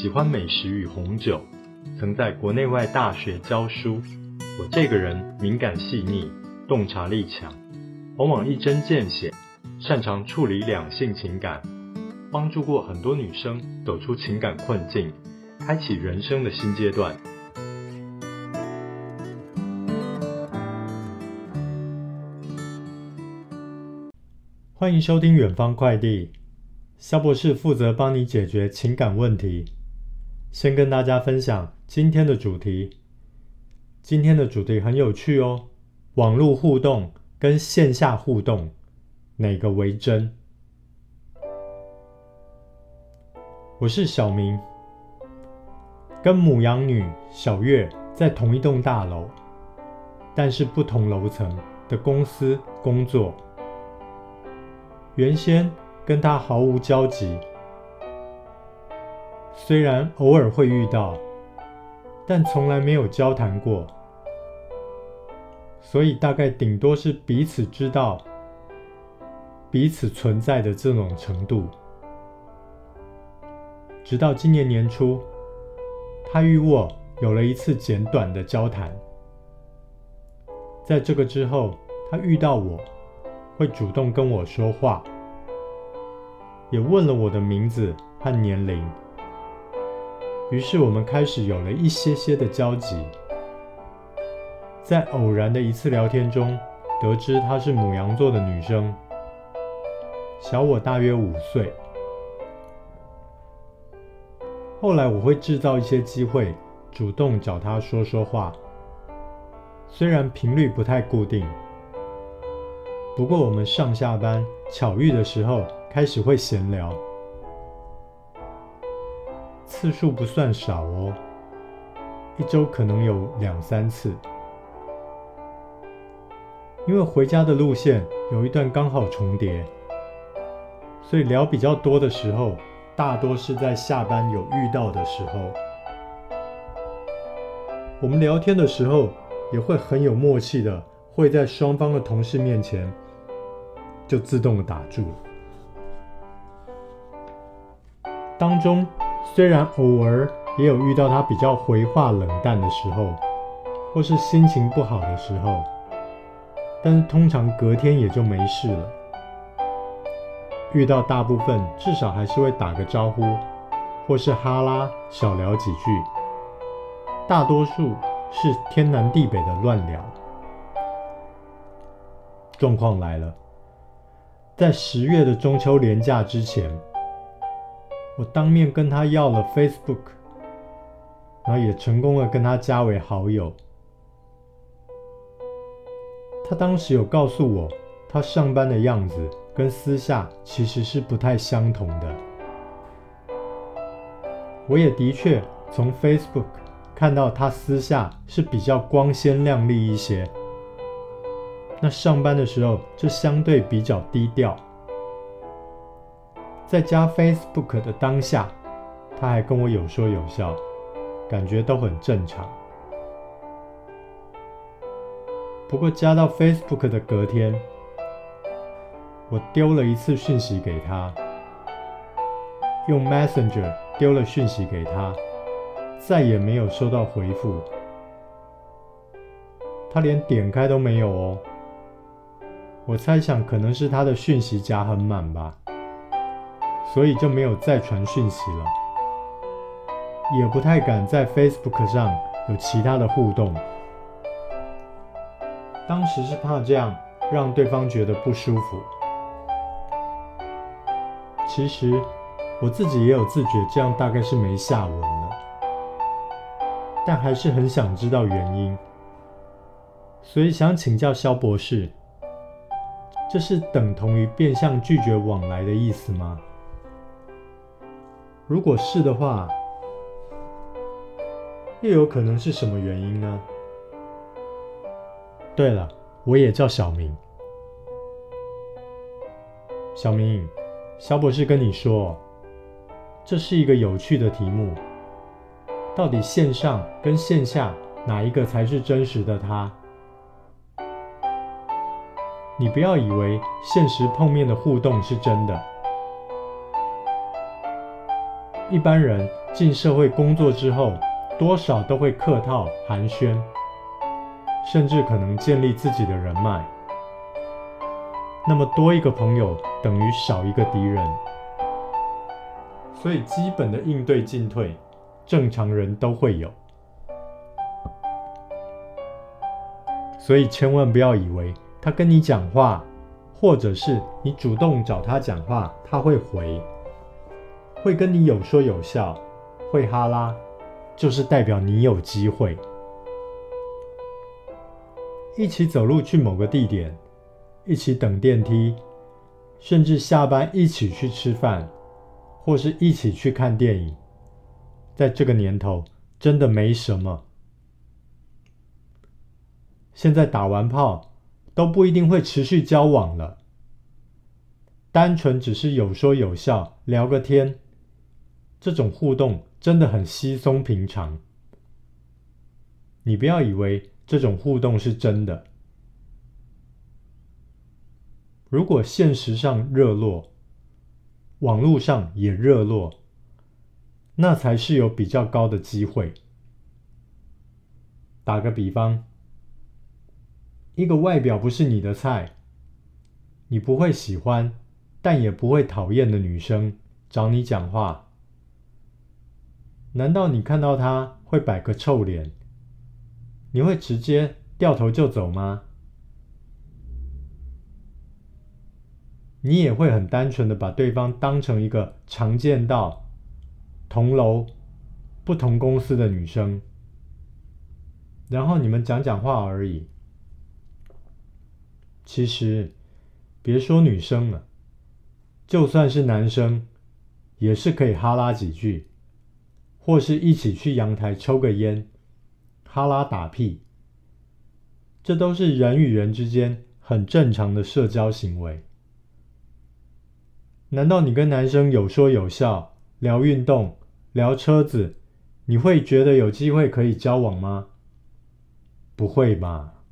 喜欢美食与红酒，曾在国内外大学教书。我这个人敏感细腻，洞察力强，往往一针见血，擅长处理两性情感，帮助过很多女生走出情感困境，开启人生的新阶段。欢迎收听远方快递，肖博士负责帮你解决情感问题。先跟大家分享今天的主题。今天的主题很有趣哦，网络互动跟线下互动，哪个为真？我是小明，跟母羊女小月在同一栋大楼，但是不同楼层的公司工作。原先跟她毫无交集。虽然偶尔会遇到，但从来没有交谈过，所以大概顶多是彼此知道彼此存在的这种程度。直到今年年初，他与我有了一次简短的交谈。在这个之后，他遇到我会主动跟我说话，也问了我的名字和年龄。于是我们开始有了一些些的交集，在偶然的一次聊天中，得知她是牡羊座的女生，小我大约五岁。后来我会制造一些机会，主动找她说说话，虽然频率不太固定，不过我们上下班巧遇的时候，开始会闲聊。次数不算少哦，一周可能有两三次。因为回家的路线有一段刚好重叠，所以聊比较多的时候，大多是在下班有遇到的时候。我们聊天的时候也会很有默契的，会在双方的同事面前就自动的打住。当中。虽然偶尔也有遇到他比较回话冷淡的时候，或是心情不好的时候，但是通常隔天也就没事了。遇到大部分至少还是会打个招呼，或是哈拉小聊几句，大多数是天南地北的乱聊。状况来了，在十月的中秋连假之前。我当面跟他要了 Facebook，然后也成功的跟他加为好友。他当时有告诉我，他上班的样子跟私下其实是不太相同的。我也的确从 Facebook 看到他私下是比较光鲜亮丽一些，那上班的时候就相对比较低调。在加 Facebook 的当下，他还跟我有说有笑，感觉都很正常。不过加到 Facebook 的隔天，我丢了一次讯息给他，用 Messenger 丢了讯息给他，再也没有收到回复。他连点开都没有哦。我猜想可能是他的讯息夹很满吧。所以就没有再传讯息了，也不太敢在 Facebook 上有其他的互动。当时是怕这样让对方觉得不舒服。其实我自己也有自觉，这样大概是没下文了，但还是很想知道原因，所以想请教萧博士，这是等同于变相拒绝往来的意思吗？如果是的话，又有可能是什么原因呢？对了，我也叫小明。小明，萧博士跟你说，这是一个有趣的题目。到底线上跟线下哪一个才是真实的他？你不要以为现实碰面的互动是真的。一般人进社会工作之后，多少都会客套寒暄，甚至可能建立自己的人脉。那么多一个朋友等于少一个敌人，所以基本的应对进退，正常人都会有。所以千万不要以为他跟你讲话，或者是你主动找他讲话，他会回，会跟你有说有笑，会哈拉，就是代表你有机会。一起走路去某个地点。一起等电梯，甚至下班一起去吃饭，或是一起去看电影，在这个年头真的没什么。现在打完炮都不一定会持续交往了，单纯只是有说有笑聊个天，这种互动真的很稀松平常。你不要以为这种互动是真的。如果现实上热络，网络上也热络，那才是有比较高的机会。打个比方，一个外表不是你的菜，你不会喜欢，但也不会讨厌的女生找你讲话，难道你看到他会摆个臭脸？你会直接掉头就走吗？你也会很单纯的把对方当成一个常见到同楼不同公司的女生，然后你们讲讲话而已。其实，别说女生了，就算是男生，也是可以哈拉几句，或是一起去阳台抽个烟，哈拉打屁，这都是人与人之间很正常的社交行为。难道你跟男生有说有笑，聊运动，聊车子，你会觉得有机会可以交往吗？不会吧。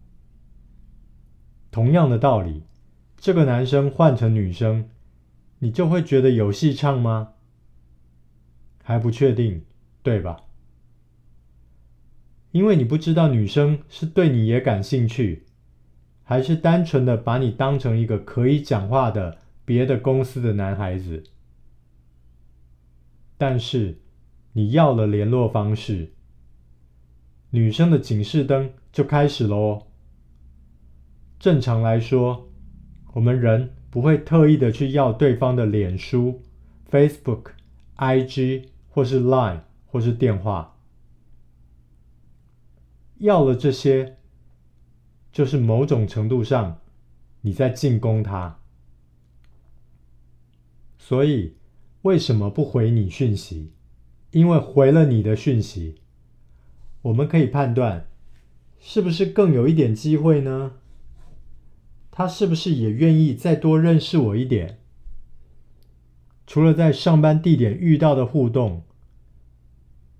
同样的道理，这个男生换成女生，你就会觉得有戏唱吗？还不确定，对吧？因为你不知道女生是对你也感兴趣，还是单纯的把你当成一个可以讲话的。别的公司的男孩子，但是你要了联络方式，女生的警示灯就开始喽。正常来说，我们人不会特意的去要对方的脸书、Facebook、IG 或是 Line 或是电话，要了这些，就是某种程度上你在进攻他。所以，为什么不回你讯息？因为回了你的讯息，我们可以判断，是不是更有一点机会呢？他是不是也愿意再多认识我一点？除了在上班地点遇到的互动，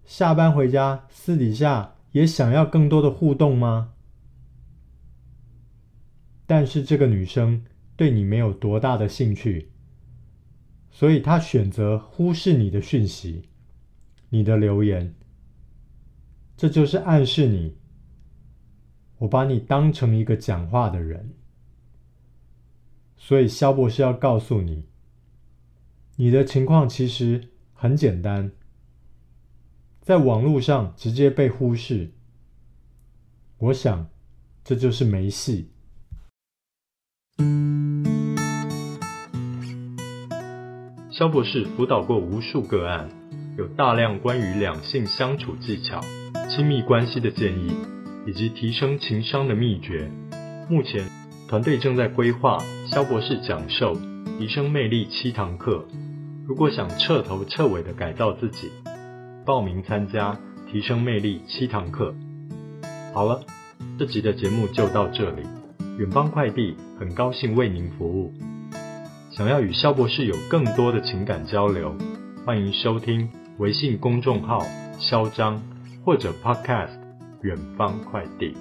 下班回家私底下也想要更多的互动吗？但是这个女生对你没有多大的兴趣。所以她选择忽视你的讯息，你的留言，这就是暗示你，我把你当成一个讲话的人。所以肖博士要告诉你，你的情况其实很简单，在网络上直接被忽视，我想这就是没戏。肖博士辅导过无数个案，有大量关于两性相处技巧、亲密关系的建议，以及提升情商的秘诀。目前，团队正在规划肖博士讲授提升魅力七堂课。如果想彻头彻尾的改造自己，报名参加提升魅力七堂课。好了，这集的节目就到这里。远方快递很高兴为您服务。想要与肖博士有更多的情感交流，欢迎收听微信公众号“肖张”或者 Podcast“ 远方快递”。